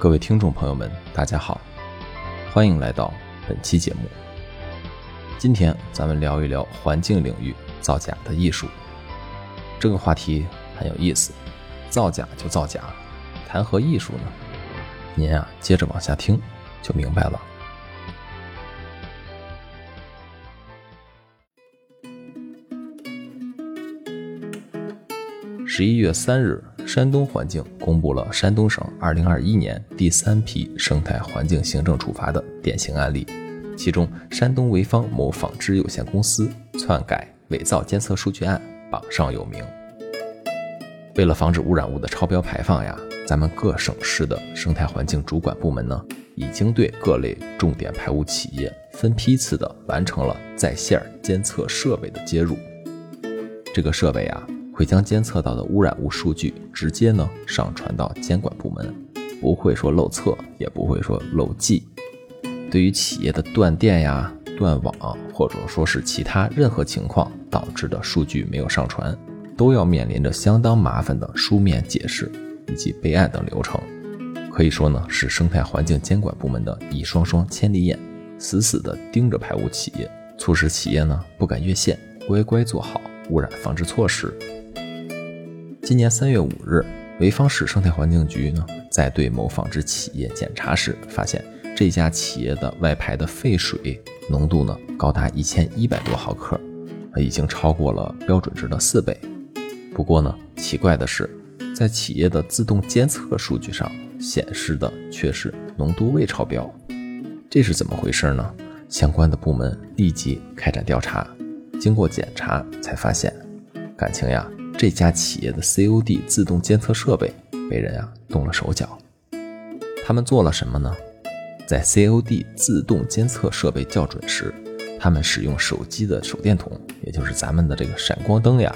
各位听众朋友们，大家好，欢迎来到本期节目。今天咱们聊一聊环境领域造假的艺术。这个话题很有意思，造假就造假，谈何艺术呢？您啊，接着往下听就明白了。十一月三日，山东环境公布了山东省二零二一年第三批生态环境行政处罚的典型案例，其中山东潍坊某纺织有限公司篡改、伪造监测数据案榜上有名。为了防止污染物的超标排放呀，咱们各省市的生态环境主管部门呢，已经对各类重点排污企业分批次的完成了在线监测设备的接入。这个设备啊。会将监测到的污染物数据直接呢上传到监管部门，不会说漏测，也不会说漏记。对于企业的断电呀、断网，或者说是其他任何情况导致的数据没有上传，都要面临着相当麻烦的书面解释以及备案等流程。可以说呢，是生态环境监管部门的一双双千里眼，死死地盯着排污企业，促使企业呢不敢越线，乖乖做好污染防治措施。今年三月五日，潍坊市生态环境局呢，在对某纺织企业检查时，发现这家企业的外排的废水浓度呢，高达一千一百多毫克，已经超过了标准值的四倍。不过呢，奇怪的是，在企业的自动监测数据上显示的却是浓度未超标，这是怎么回事呢？相关的部门立即开展调查，经过检查才发现，感情呀。这家企业的 COD 自动监测设备被人啊动了手脚，他们做了什么呢？在 COD 自动监测设备校准时，他们使用手机的手电筒，也就是咱们的这个闪光灯呀，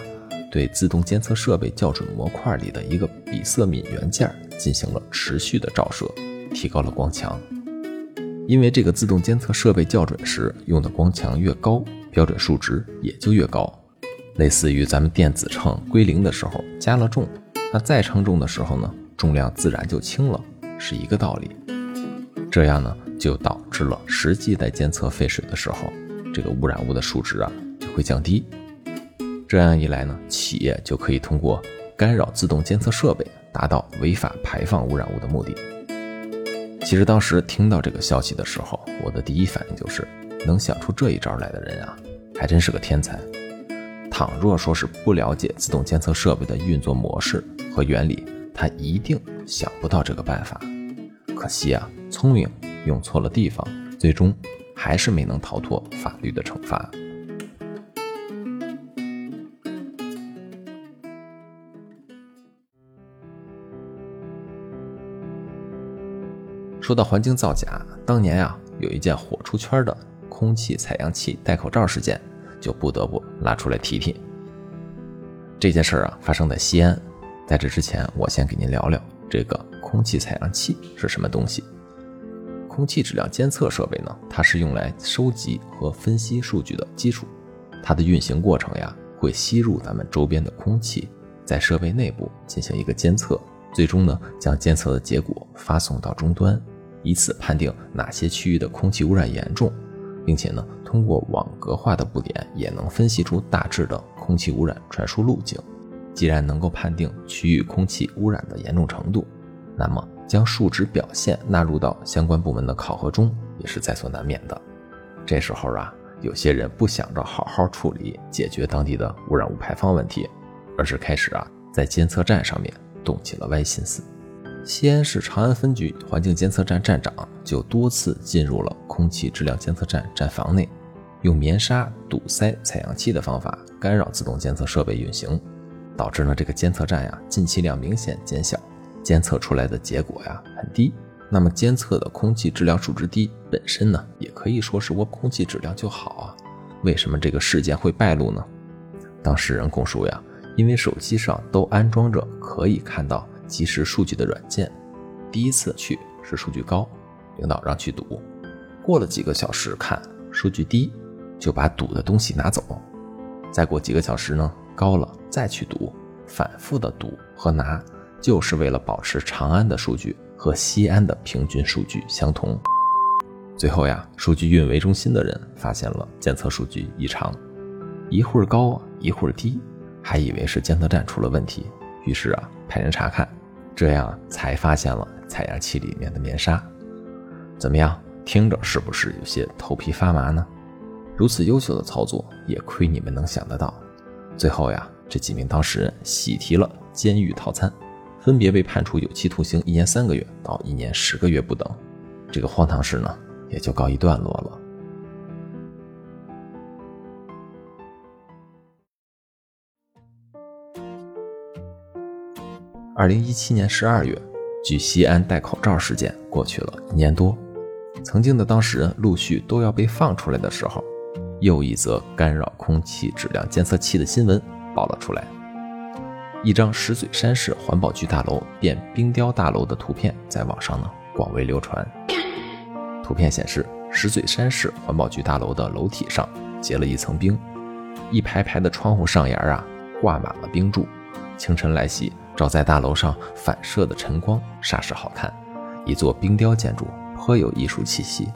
对自动监测设备校准模块里的一个比色敏元件进行了持续的照射，提高了光强。因为这个自动监测设备校准时用的光强越高，标准数值也就越高。类似于咱们电子秤归零的时候加了重，那再称重的时候呢，重量自然就轻了，是一个道理。这样呢，就导致了实际在监测废水的时候，这个污染物的数值啊就会降低。这样一来呢，企业就可以通过干扰自动监测设备，达到违法排放污染物的目的。其实当时听到这个消息的时候，我的第一反应就是，能想出这一招来的人啊，还真是个天才。倘若说是不了解自动监测设备的运作模式和原理，他一定想不到这个办法。可惜啊，聪明用错了地方，最终还是没能逃脱法律的惩罚。说到环境造假，当年啊，有一件火出圈的空气采样器戴口罩事件。就不得不拉出来提提这件事儿啊，发生在西安。在这之前，我先给您聊聊这个空气采样器是什么东西。空气质量监测设备呢，它是用来收集和分析数据的基础。它的运行过程呀，会吸入咱们周边的空气，在设备内部进行一个监测，最终呢，将监测的结果发送到终端，以此判定哪些区域的空气污染严重。并且呢，通过网格化的布点，也能分析出大致的空气污染传输路径。既然能够判定区域空气污染的严重程度，那么将数值表现纳入到相关部门的考核中，也是在所难免的。这时候啊，有些人不想着好好处理解决当地的污染物排放问题，而是开始啊，在监测站上面动起了歪心思。西安市长安分局环境监测站站长就多次进入了空气质量监测站站房内，用棉纱堵塞采样器的方法干扰自动监测设备运行，导致呢这个监测站呀进气量明显减小，监测出来的结果呀很低。那么监测的空气质量数值低本身呢也可以说是我空气质量就好啊，为什么这个事件会败露呢？当事人供述呀，因为手机上都安装着可以看到。即时数据的软件，第一次去是数据高，领导让去赌，过了几个小时看数据低，就把赌的东西拿走，再过几个小时呢高了再去赌，反复的赌和拿，就是为了保持长安的数据和西安的平均数据相同。最后呀，数据运维中心的人发现了监测数据异常，一会儿高一会儿低，还以为是监测站出了问题，于是啊派人查看，这样才发现了采样器里面的棉纱。怎么样，听着是不是有些头皮发麻呢？如此优秀的操作，也亏你们能想得到。最后呀，这几名当事人喜提了监狱套餐，分别被判处有期徒刑一年三个月到一年十个月不等。这个荒唐事呢？也就告一段落了。二零一七年十二月，距西安戴口罩事件过去了一年多，曾经的当事人陆续都要被放出来的时候，又一则干扰空气质量监测器的新闻爆了出来。一张石嘴山市环保局大楼变冰雕大楼的图片在网上呢广为流传。图片显示，石嘴山市环保局大楼的楼体上结了一层冰，一排排的窗户上沿啊挂满了冰柱。清晨来袭，照在大楼上反射的晨光煞是好看，一座冰雕建筑颇有艺术气息。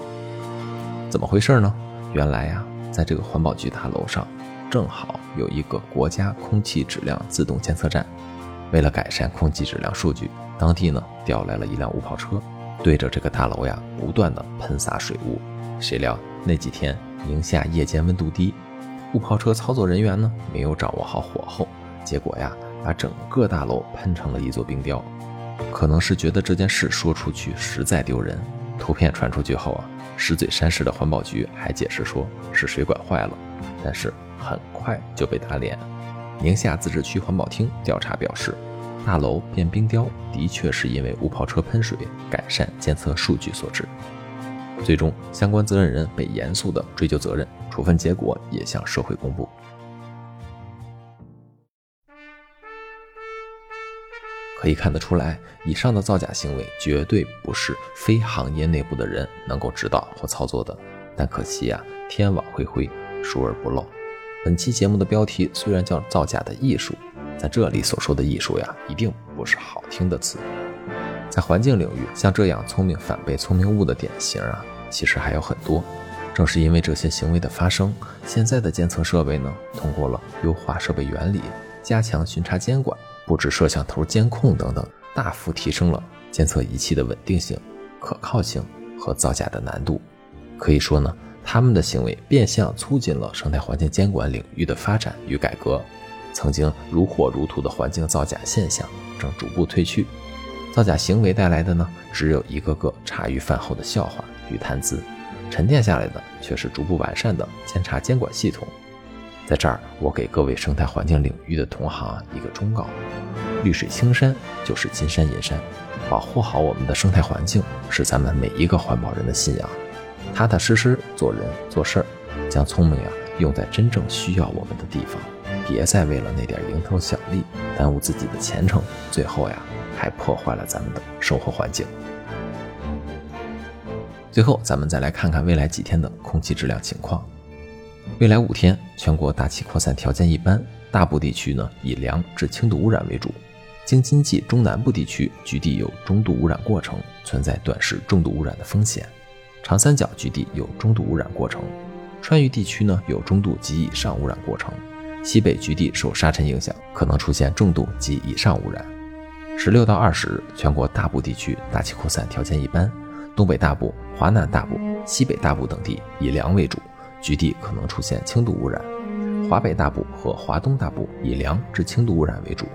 怎么回事呢？原来呀，在这个环保局大楼上，正好有一个国家空气质量自动监测站。为了改善空气质量数据，当地呢调来了一辆雾炮车。对着这个大楼呀，不断的喷洒水雾。谁料那几天宁夏夜间温度低，雾炮车操作人员呢没有掌握好火候，结果呀，把整个大楼喷成了一座冰雕。可能是觉得这件事说出去实在丢人，图片传出去后啊，石嘴山市的环保局还解释说是水管坏了，但是很快就被打脸。宁夏自治区环保厅调查表示。大楼变冰雕的确是因为雾炮车喷水改善监测数据所致。最终，相关责任人被严肃的追究责任，处分结果也向社会公布。可以看得出来，以上的造假行为绝对不是非行业内部的人能够指导或操作的。但可惜呀，天网恢恢，疏而不漏。本期节目的标题虽然叫“造假的艺术”。在这里所说的艺术呀，一定不是好听的词。在环境领域，像这样聪明反被聪明误的典型啊，其实还有很多。正是因为这些行为的发生，现在的监测设备呢，通过了优化设备原理、加强巡查监管、布置摄像头监控等等，大幅提升了监测仪器的稳定性、可靠性和造假的难度。可以说呢，他们的行为变相促进了生态环境监管领域的发展与改革。曾经如火如荼的环境造假现象正逐步退去，造假行为带来的呢，只有一个个茶余饭后的笑话与谈资，沉淀下来的却是逐步完善的监察监管系统。在这儿，我给各位生态环境领域的同行一个忠告：绿水青山就是金山银山，保护好我们的生态环境是咱们每一个环保人的信仰。踏踏实实做人做事儿，将聪明呀用在真正需要我们的地方。别再为了那点蝇头小利耽误自己的前程，最后呀还破坏了咱们的生活环境。最后，咱们再来看看未来几天的空气质量情况。未来五天，全国大气扩散条件一般，大部地区呢以良至轻度污染为主。京津冀中南部地区局地有中度污染过程，存在短时重度污染的风险。长三角局地有中度污染过程，川渝地区呢有中度及以上污染过程。西北局地受沙尘影响，可能出现重度及以上污染。十六到二十日，全国大部地区大气扩散条件一般，东北大部、华南大部、西北大部等地以良为主，局地可能出现轻度污染；华北大部和华东大部以良至轻度污染为主，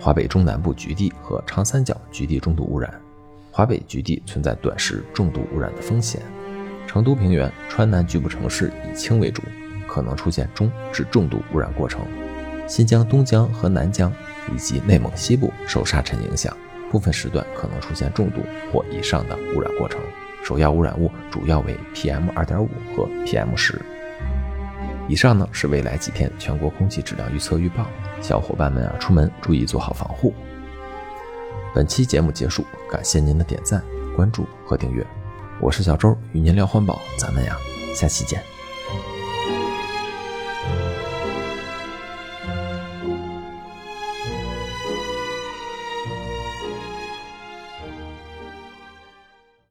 华北中南部局地和长三角局地中度污染，华北局地存在短时重度污染的风险。成都平原、川南局部城市以轻为主。可能出现中至重度污染过程，新疆东江和南疆以及内蒙西部受沙尘影响，部分时段可能出现重度或以上的污染过程。首要污染物主要为 PM 二点五和 PM 十。以上呢是未来几天全国空气质量预测预报，小伙伴们啊出门注意做好防护。本期节目结束，感谢您的点赞、关注和订阅，我是小周，与您聊环保，咱们呀下期见。